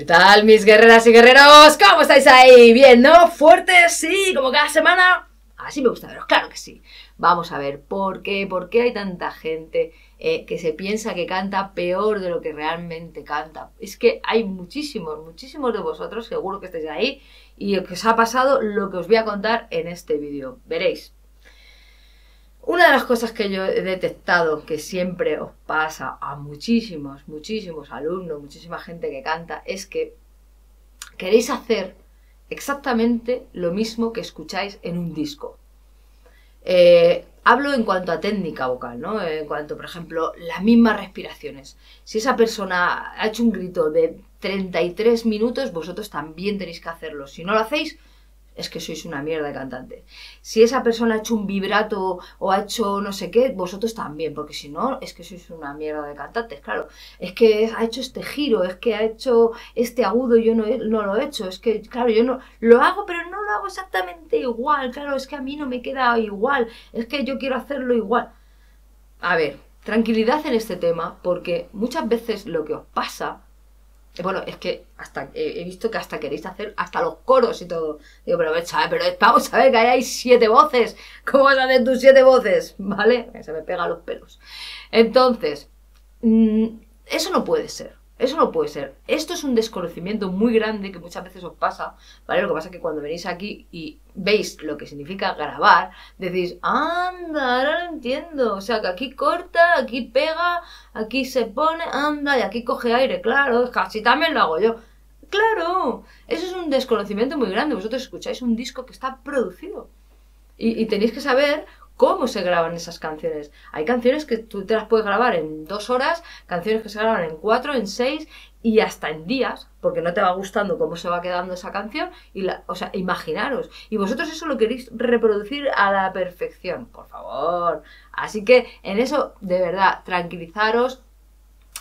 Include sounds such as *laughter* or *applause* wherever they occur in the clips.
¿Qué tal mis guerreras y guerreros? ¿Cómo estáis ahí? ¿Bien, no? ¿Fuertes? Sí, como cada semana. Así me gusta veros, claro que sí. Vamos a ver, ¿por qué? ¿Por qué hay tanta gente eh, que se piensa que canta peor de lo que realmente canta? Es que hay muchísimos, muchísimos de vosotros, seguro que estáis ahí, y que os ha pasado lo que os voy a contar en este vídeo. Veréis. Una de las cosas que yo he detectado que siempre os pasa a muchísimos, muchísimos alumnos, muchísima gente que canta, es que queréis hacer exactamente lo mismo que escucháis en un disco. Eh, hablo en cuanto a técnica vocal, ¿no? En cuanto, por ejemplo, las mismas respiraciones. Si esa persona ha hecho un grito de 33 minutos, vosotros también tenéis que hacerlo. Si no lo hacéis, es que sois una mierda de cantante. Si esa persona ha hecho un vibrato o ha hecho no sé qué, vosotros también, porque si no, es que sois una mierda de cantantes, claro. Es que ha hecho este giro, es que ha hecho este agudo, yo no, no lo he hecho, es que, claro, yo no lo hago, pero no lo hago exactamente igual, claro, es que a mí no me queda igual, es que yo quiero hacerlo igual. A ver, tranquilidad en este tema, porque muchas veces lo que os pasa bueno, es que hasta he visto que hasta queréis hacer hasta los coros y todo. Digo, pero, pero vamos a ver que ahí hay siete voces. ¿Cómo vas a hacer tus siete voces? *laughs* ¿Vale? Se me pega los pelos. Entonces, mm, eso no puede ser. Eso no puede ser. Esto es un desconocimiento muy grande que muchas veces os pasa, ¿vale? Lo que pasa es que cuando venís aquí y veis lo que significa grabar, decís, anda, ahora lo entiendo. O sea, que aquí corta, aquí pega, aquí se pone, anda, y aquí coge aire. Claro, casi también lo hago yo. Claro, eso es un desconocimiento muy grande. Vosotros escucháis un disco que está producido. Y, y tenéis que saber cómo se graban esas canciones. Hay canciones que tú te las puedes grabar en dos horas, canciones que se graban en cuatro, en seis y hasta en días, porque no te va gustando cómo se va quedando esa canción. Y la, o sea, imaginaros. Y vosotros eso lo queréis reproducir a la perfección, por favor. Así que en eso, de verdad, tranquilizaros,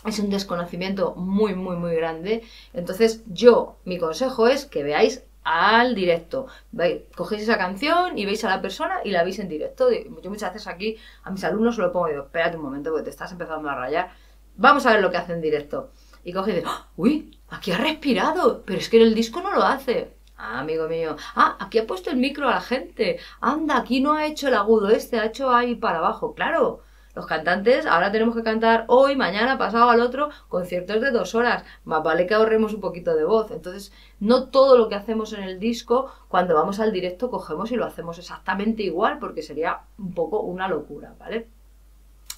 es un desconocimiento muy, muy, muy grande. Entonces, yo, mi consejo es que veáis al directo. cogéis esa canción y veis a la persona y la veis en directo. Yo muchas veces aquí a mis alumnos lo pongo y digo, espérate un momento porque te estás empezando a rayar. Vamos a ver lo que hace en directo. Y coge y dice, ¡Ah! uy, aquí ha respirado, pero es que en el disco no lo hace. Ah, amigo mío. Ah, aquí ha puesto el micro a la gente. Anda, aquí no ha hecho el agudo este, ha hecho ahí para abajo. Claro, los cantantes ahora tenemos que cantar hoy, mañana, pasado al otro, conciertos de dos horas. Más vale que ahorremos un poquito de voz. Entonces, no todo lo que hacemos en el disco, cuando vamos al directo, cogemos y lo hacemos exactamente igual, porque sería un poco una locura, ¿vale?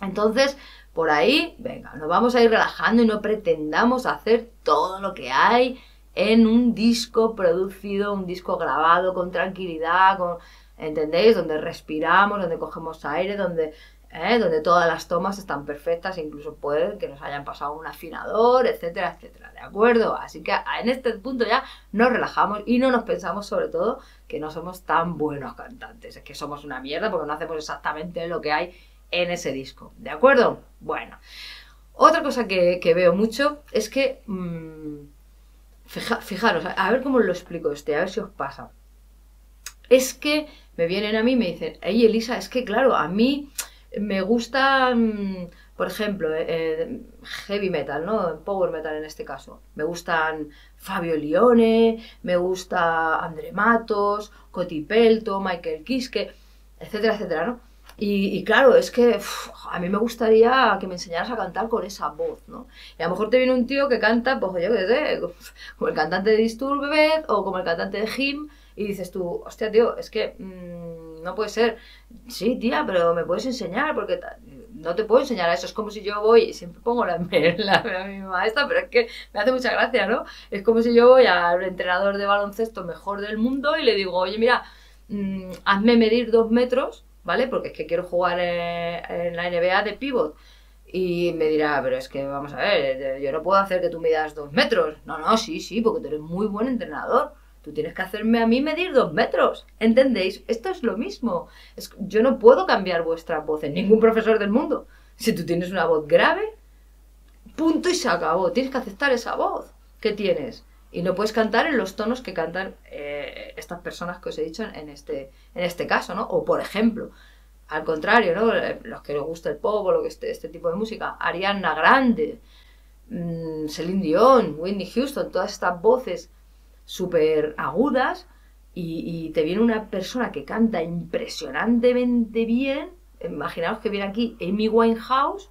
Entonces, por ahí, venga, nos vamos a ir relajando y no pretendamos hacer todo lo que hay en un disco producido, un disco grabado con tranquilidad, con, ¿entendéis? Donde respiramos, donde cogemos aire, donde ¿eh? donde todas las tomas están perfectas, incluso puede que nos hayan pasado un afinador, etcétera, etcétera, ¿de acuerdo? Así que en este punto ya nos relajamos y no nos pensamos sobre todo que no somos tan buenos cantantes, es que somos una mierda porque no hacemos exactamente lo que hay en ese disco, ¿de acuerdo? Bueno, otra cosa que, veo mucho es que, mm, fijaros, a ver cómo lo explico este, a ver si os pasa. Es que me vienen a mí y me dicen, hey Elisa, es que claro, a mí me gusta, por ejemplo, eh, eh, heavy metal, ¿no? Power metal en este caso. Me gustan Fabio Lione, me gusta André Matos, Coti Pelto, Michael Kiske, etcétera, etcétera, ¿no? Y, claro, es que a mí me gustaría que me enseñaras a cantar con esa voz, ¿no? Y a lo mejor te viene un tío que canta, pues yo qué sé, como el cantante de Disturbed o como el cantante de Him, y dices tú, hostia, tío, es que mm, no puede ser. Sí, tía, pero me puedes enseñar, porque no te puedo enseñar a eso. Es como si yo voy, y siempre pongo la, *laughs* la, mi maestra, pero es que me hace mucha gracia, ¿no? Es como si yo voy al entrenador de baloncesto mejor del mundo y le digo, oye, mira, mm, hazme medir dos metros, ¿vale? Porque es que quiero jugar en, en la NBA de pivot Y me dirá, pero es que vamos a ver, yo no puedo hacer que tú midas dos metros. No, no, sí, sí, porque tú eres muy buen entrenador. Tú tienes que hacerme a mí medir dos metros. ¿Entendéis? Esto es lo mismo. Es, yo no puedo cambiar vuestra voz en ningún profesor del mundo. Si tú tienes una voz grave, punto y se acabó. Tienes que aceptar esa voz que tienes. Y no puedes cantar en los tonos que cantan eh, estas personas que os he dicho en este, en este caso, ¿no? O por ejemplo, al contrario, ¿no? Los que les gusta el pop o lo que este, este tipo de música. Ariana Grande, mmm, Celine Dion, Whitney Houston, todas estas voces súper agudas y, te viene una persona que canta impresionantemente bien. Imaginaos que viene aquí Amy Winehouse,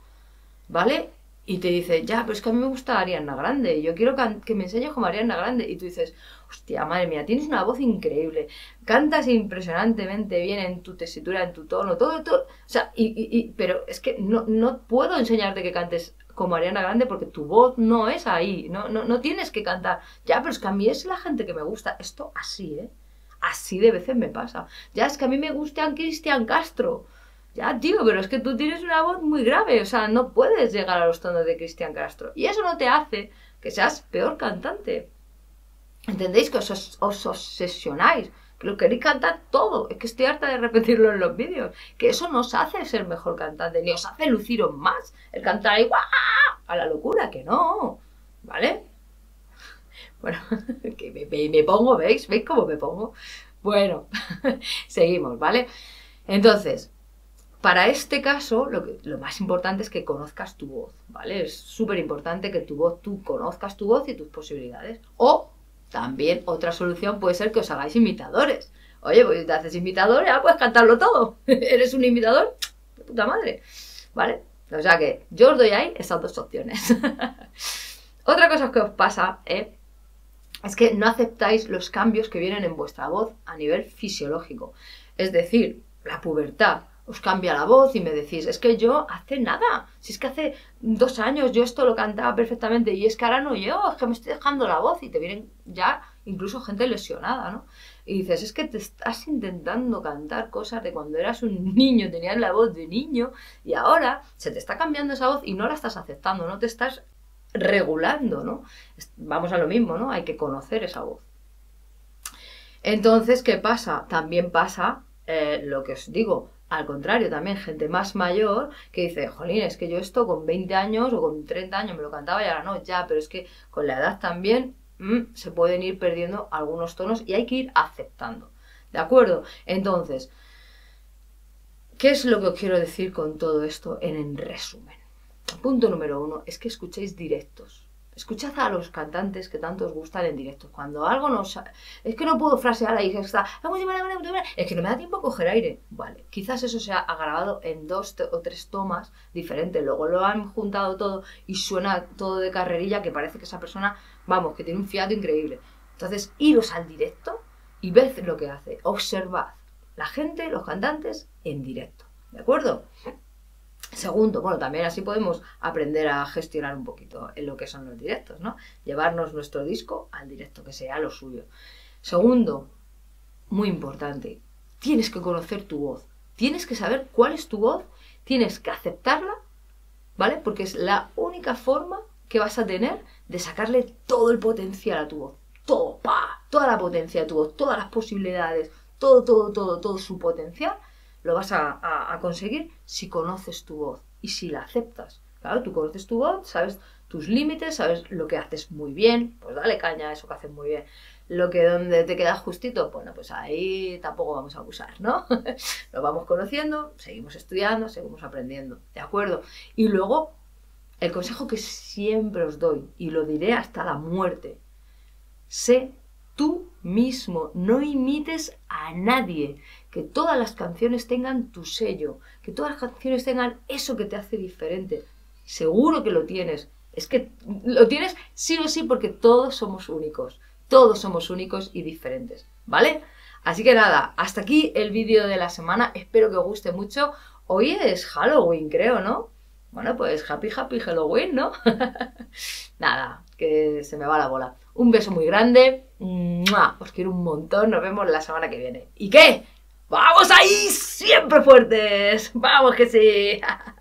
¿vale? Y te dice, ya, pero es que a mí me gusta Ariana Grande, yo quiero que me enseñes como Ariana Grande. Y tú dices, hostia, madre mía, tienes una voz increíble, cantas impresionantemente bien en tu tesitura, en tu tono, todo, todo. O sea, y, y, pero es que no, no puedo enseñarte que cantes como Ariana Grande porque tu voz no es ahí, no, no, no tienes que cantar. Ya, pero es que a mí es la gente que me gusta. Esto así, ¿eh? Así de veces me pasa. Ya es que a mí me gusta Cristian Castro. Ya, tío, pero es que tú tienes una voz muy grave, o sea, no puedes llegar a los tonos de Cristian Castro. Y eso no te hace que seas peor cantante. ¿Entendéis? Que os, obsesionáis, que lo queréis cantar todo. Es que estoy harta de repetirlo en los vídeos. Que eso no os hace ser mejor cantante, ni os hace luciros más. El cantar ahí, a la locura, que no. ¿Vale? Bueno, *laughs* que me, me pongo, ¿veis? ¿Veis cómo me pongo? Bueno, *laughs* seguimos, ¿vale? Entonces, para este caso, lo, que, lo más importante es que conozcas tu voz, ¿vale? Es súper importante que tu voz, tú conozcas tu voz y tus posibilidades. O también otra solución puede ser que os hagáis imitadores. Oye, pues te haces imitador, ya puedes cantarlo todo. *laughs* ¿Eres un imitador? De puta madre. ¿Vale? O sea que yo os doy ahí esas dos opciones. *laughs* otra cosa que os pasa ¿eh? es que no aceptáis los cambios que vienen en vuestra voz a nivel fisiológico. Es decir, la pubertad, os cambia la voz y me decís, es que yo hace nada, si es que hace dos años yo esto lo cantaba perfectamente y es que ahora no yo, es que me estoy dejando la voz y te vienen ya incluso gente lesionada, ¿no? Y dices, es que te estás intentando cantar cosas de cuando eras un *laughs* niño, tenías la voz de niño y ahora se te está cambiando esa voz y no la estás aceptando, no te estás regulando, ¿no? Vamos a lo mismo, ¿no? Hay que conocer esa voz. Entonces, ¿qué pasa? También pasa eh, lo que os digo, al contrario, también gente más mayor que dice, jolín, es que yo esto con 20 años o con 30 años me lo cantaba y ahora no, ya, pero es que con la edad también mm, se pueden ir perdiendo algunos tonos y hay que ir aceptando. ¿De acuerdo? Entonces, ¿qué es lo que os quiero decir con todo esto en, en resumen? Punto número uno es que escuchéis directos. Escuchad a los cantantes que tanto os gustan en directo. Cuando algo no... Es que no puedo frasear ahí, está... Es que no me da tiempo a coger aire. Vale, quizás eso se ha grabado en dos o tres tomas diferentes. Luego lo han juntado todo y suena todo de carrerilla que parece que esa persona, vamos, que tiene un fiato increíble. Entonces, iros al directo y ved lo que hace. Observad la gente, los cantantes en directo. ¿De acuerdo? Segundo, bueno, también así podemos aprender a gestionar un poquito en lo que son los directos, ¿no? Llevarnos nuestro disco al directo, que sea lo suyo. Segundo, muy importante, tienes que conocer tu voz. Tienes que saber cuál es tu voz, tienes que aceptarla, ¿vale? Porque es la única forma que vas a tener de sacarle todo el potencial a tu voz. Todo, pa, toda la potencia de tu voz, todas las posibilidades, todo, todo, todo, todo su potencial lo vas a, conseguir si conoces tu voz y si la aceptas. Claro, tú conoces tu voz, sabes tus límites, sabes lo que haces muy bien, pues dale caña a eso que haces muy bien. Lo que donde te queda justito, bueno, pues ahí tampoco vamos a abusar, ¿no? *laughs* lo vamos conociendo, seguimos estudiando, seguimos aprendiendo, ¿de acuerdo? Y luego, el consejo que siempre os doy, y lo diré hasta la muerte, sé tú mismo, no imites a nadie, que todas las canciones tengan tu sello, que todas las canciones tengan eso que te hace diferente. Seguro que lo tienes. Es que lo tienes sí o sí porque todos somos únicos. Todos somos únicos y diferentes. ¿Vale? Así que nada, hasta aquí el vídeo de la semana. Espero que os guste mucho. Hoy es Halloween, creo, ¿no? Bueno, pues happy, happy Halloween, ¿no? *laughs* nada, que se me va la bola. Un beso muy grande. Os quiero un montón. Nos vemos la semana que viene. ¿Y qué? ¡Vamos ahí! ¡Siempre fuertes! ¡Vamos que sí! *laughs*